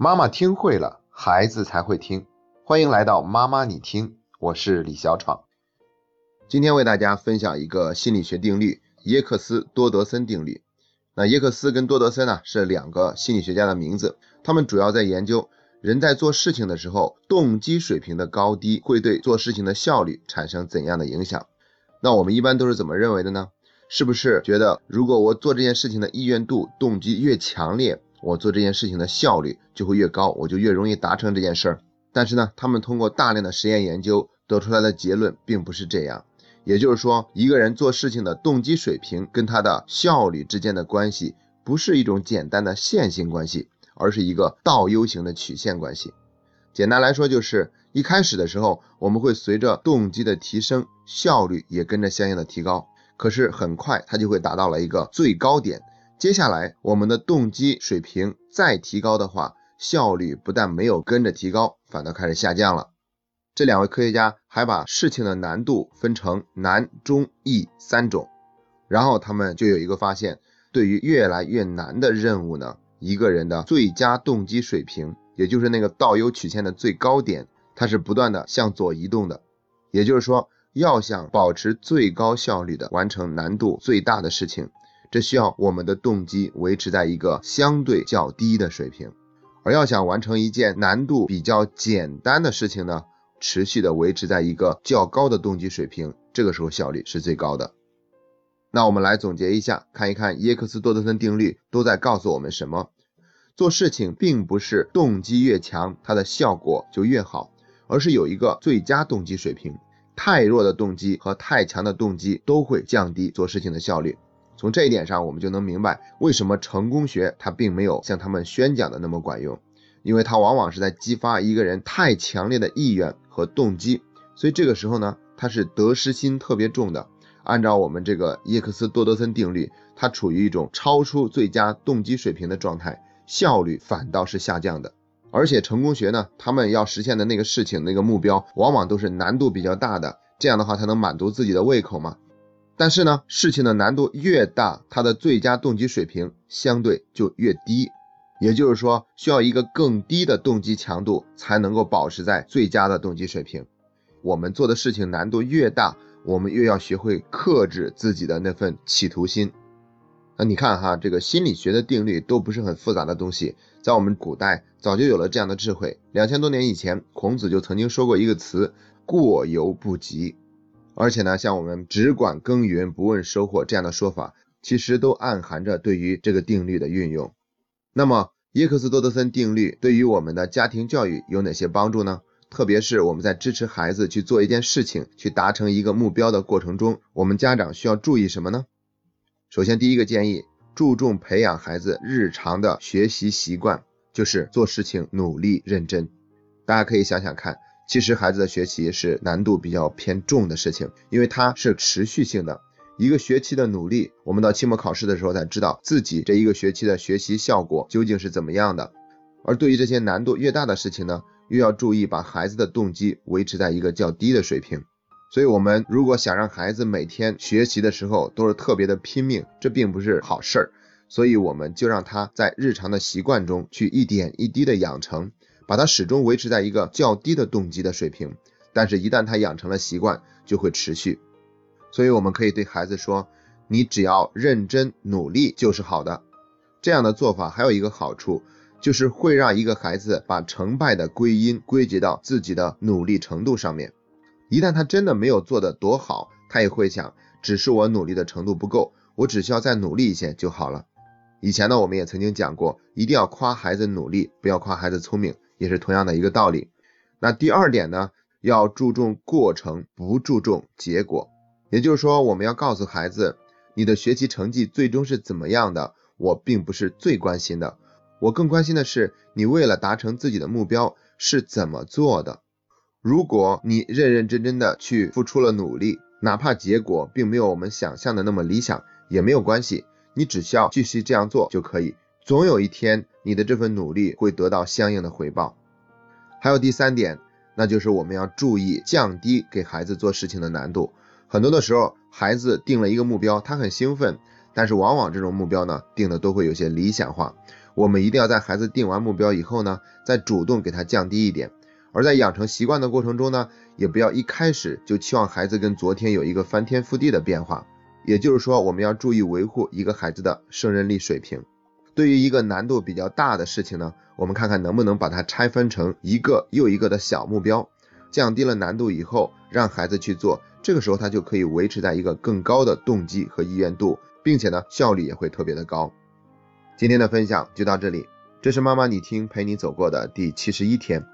妈妈听会了，孩子才会听。欢迎来到妈妈你听，我是李小闯。今天为大家分享一个心理学定律——耶克斯多德森定律。那耶克斯跟多德森呢是两个心理学家的名字，他们主要在研究人在做事情的时候，动机水平的高低会对做事情的效率产生怎样的影响。那我们一般都是怎么认为的呢？是不是觉得如果我做这件事情的意愿度、动机越强烈，我做这件事情的效率就会越高，我就越容易达成这件事儿？但是呢，他们通过大量的实验研究得出来的结论并不是这样。也就是说，一个人做事情的动机水平跟他的效率之间的关系，不是一种简单的线性关系，而是一个倒 U 型的曲线关系。简单来说，就是一开始的时候，我们会随着动机的提升，效率也跟着相应的提高。可是很快，它就会达到了一个最高点。接下来，我们的动机水平再提高的话，效率不但没有跟着提高，反倒开始下降了。这两位科学家还把事情的难度分成难、中、易三种，然后他们就有一个发现：对于越来越难的任务呢，一个人的最佳动机水平，也就是那个倒 U 曲线的最高点，它是不断的向左移动的。也就是说。要想保持最高效率的完成难度最大的事情，这需要我们的动机维持在一个相对较低的水平；而要想完成一件难度比较简单的事情呢，持续的维持在一个较高的动机水平，这个时候效率是最高的。那我们来总结一下，看一看耶克斯多德森定律都在告诉我们什么：做事情并不是动机越强，它的效果就越好，而是有一个最佳动机水平。太弱的动机和太强的动机都会降低做事情的效率。从这一点上，我们就能明白为什么成功学它并没有像他们宣讲的那么管用，因为它往往是在激发一个人太强烈的意愿和动机。所以这个时候呢，它是得失心特别重的。按照我们这个耶克斯多德森定律，它处于一种超出最佳动机水平的状态，效率反倒是下降的。而且成功学呢，他们要实现的那个事情、那个目标，往往都是难度比较大的，这样的话才能满足自己的胃口嘛。但是呢，事情的难度越大，它的最佳动机水平相对就越低。也就是说，需要一个更低的动机强度，才能够保持在最佳的动机水平。我们做的事情难度越大，我们越要学会克制自己的那份企图心。那你看哈，这个心理学的定律都不是很复杂的东西，在我们古代早就有了这样的智慧。两千多年以前，孔子就曾经说过一个词“过犹不及”。而且呢，像我们只管耕耘不问收获这样的说法，其实都暗含着对于这个定律的运用。那么，耶克斯多德森定律对于我们的家庭教育有哪些帮助呢？特别是我们在支持孩子去做一件事情、去达成一个目标的过程中，我们家长需要注意什么呢？首先，第一个建议，注重培养孩子日常的学习习惯，就是做事情努力认真。大家可以想想看，其实孩子的学习是难度比较偏重的事情，因为它是持续性的。一个学期的努力，我们到期末考试的时候才知道自己这一个学期的学习效果究竟是怎么样的。而对于这些难度越大的事情呢，越要注意把孩子的动机维持在一个较低的水平。所以，我们如果想让孩子每天学习的时候都是特别的拼命，这并不是好事儿。所以，我们就让他在日常的习惯中去一点一滴的养成，把他始终维持在一个较低的动机的水平。但是，一旦他养成了习惯，就会持续。所以，我们可以对孩子说：“你只要认真努力就是好的。”这样的做法还有一个好处，就是会让一个孩子把成败的归因归结到自己的努力程度上面。一旦他真的没有做的多好，他也会想，只是我努力的程度不够，我只需要再努力一些就好了。以前呢，我们也曾经讲过，一定要夸孩子努力，不要夸孩子聪明，也是同样的一个道理。那第二点呢，要注重过程，不注重结果。也就是说，我们要告诉孩子，你的学习成绩最终是怎么样的，我并不是最关心的，我更关心的是你为了达成自己的目标是怎么做的。如果你认认真真的去付出了努力，哪怕结果并没有我们想象的那么理想，也没有关系，你只需要继续这样做就可以。总有一天，你的这份努力会得到相应的回报。还有第三点，那就是我们要注意降低给孩子做事情的难度。很多的时候，孩子定了一个目标，他很兴奋，但是往往这种目标呢定的都会有些理想化。我们一定要在孩子定完目标以后呢，再主动给他降低一点。而在养成习惯的过程中呢，也不要一开始就期望孩子跟昨天有一个翻天覆地的变化。也就是说，我们要注意维护一个孩子的胜任力水平。对于一个难度比较大的事情呢，我们看看能不能把它拆分成一个又一个的小目标，降低了难度以后，让孩子去做，这个时候他就可以维持在一个更高的动机和意愿度，并且呢，效率也会特别的高。今天的分享就到这里，这是妈妈你听陪你走过的第七十一天。